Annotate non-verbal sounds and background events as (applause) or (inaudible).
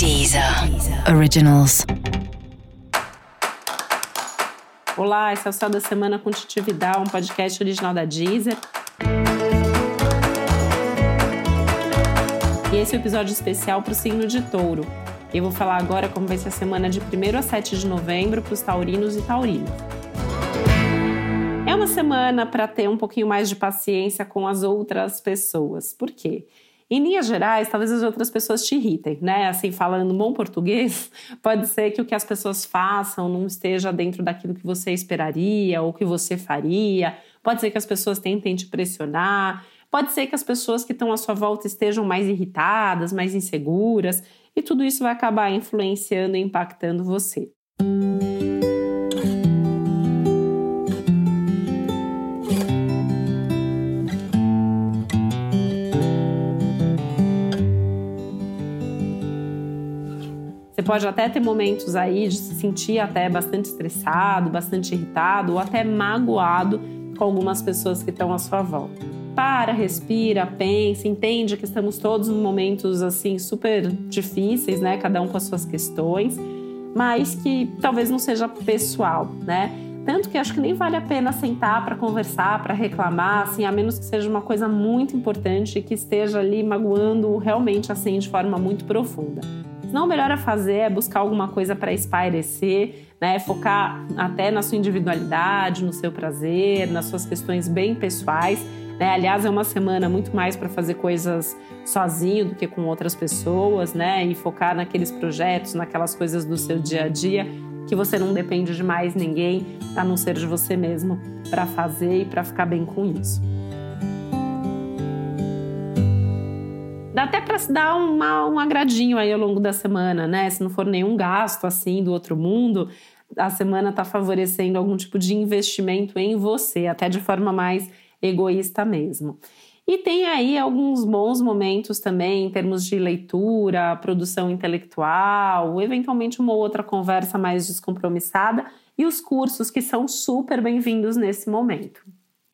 Deezer Originals. Olá, esse é o Céu da Semana com Titi Vidal, um podcast original da Deezer. E esse é o um episódio especial para o signo de touro. Eu vou falar agora como vai ser a semana de 1 a 7 de novembro para os taurinos e taurinas. É uma semana para ter um pouquinho mais de paciência com as outras pessoas. Por quê? Em linhas gerais, talvez as outras pessoas te irritem, né? Assim, falando bom português, (laughs) pode ser que o que as pessoas façam não esteja dentro daquilo que você esperaria ou que você faria. Pode ser que as pessoas tentem te pressionar. Pode ser que as pessoas que estão à sua volta estejam mais irritadas, mais inseguras, e tudo isso vai acabar influenciando e impactando você. Você pode até ter momentos aí de se sentir até bastante estressado, bastante irritado ou até magoado com algumas pessoas que estão à sua volta. Para, respira, pensa, entende que estamos todos em momentos assim super difíceis, né? Cada um com as suas questões, mas que talvez não seja pessoal, né? Tanto que acho que nem vale a pena sentar para conversar, para reclamar, assim, a menos que seja uma coisa muito importante e que esteja ali magoando realmente assim de forma muito profunda. Senão, o melhor a fazer é buscar alguma coisa para espairecer, né? Focar até na sua individualidade, no seu prazer, nas suas questões bem pessoais. Né? Aliás, é uma semana muito mais para fazer coisas sozinho do que com outras pessoas, né? E focar naqueles projetos, naquelas coisas do seu dia a dia que você não depende de mais ninguém, a não ser de você mesmo, para fazer e para ficar bem com isso. Dá até para se dar uma, um agradinho aí ao longo da semana, né? Se não for nenhum gasto assim do outro mundo, a semana está favorecendo algum tipo de investimento em você, até de forma mais egoísta mesmo. E tem aí alguns bons momentos também em termos de leitura, produção intelectual, eventualmente uma outra conversa mais descompromissada e os cursos que são super bem-vindos nesse momento.